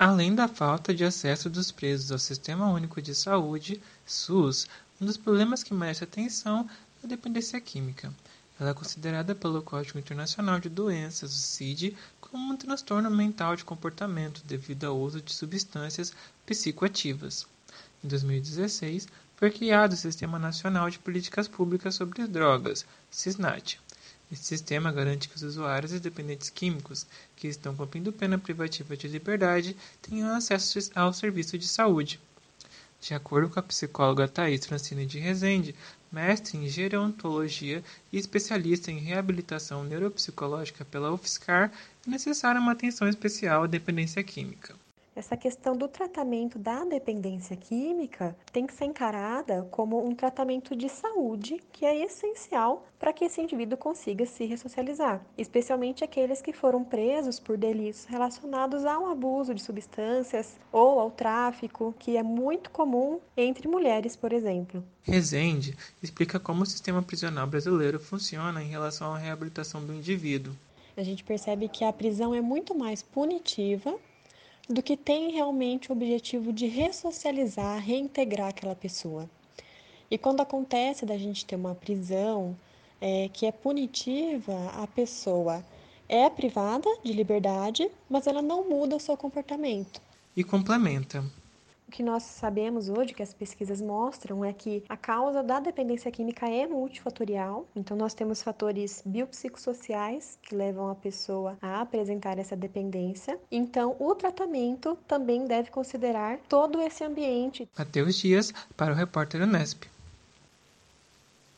Além da falta de acesso dos presos ao Sistema Único de Saúde, SUS, um dos problemas que merece atenção é a dependência química. Ela é considerada pelo Código Internacional de Doenças, o CID, como um transtorno mental de comportamento devido ao uso de substâncias psicoativas. Em 2016, foi criado o Sistema Nacional de Políticas Públicas sobre Drogas, SISNAT. Esse sistema garante que os usuários e dependentes químicos que estão cumprindo pena privativa de liberdade tenham acesso ao serviço de saúde. De acordo com a psicóloga Thais Francine de Rezende, mestre em gerontologia e especialista em reabilitação neuropsicológica pela UFSCar, é necessária uma atenção especial à dependência química essa questão do tratamento da dependência química tem que ser encarada como um tratamento de saúde que é essencial para que esse indivíduo consiga se ressocializar, especialmente aqueles que foram presos por delitos relacionados ao abuso de substâncias ou ao tráfico, que é muito comum entre mulheres, por exemplo. Rezende explica como o sistema prisional brasileiro funciona em relação à reabilitação do indivíduo. A gente percebe que a prisão é muito mais punitiva do que tem realmente o objetivo de ressocializar, reintegrar aquela pessoa. E quando acontece da gente ter uma prisão é, que é punitiva, a pessoa é privada de liberdade, mas ela não muda o seu comportamento. E complementa. Que nós sabemos hoje, que as pesquisas mostram, é que a causa da dependência química é multifatorial. Então, nós temos fatores biopsicossociais que levam a pessoa a apresentar essa dependência. Então, o tratamento também deve considerar todo esse ambiente. Mateus Dias, para o repórter Unesp.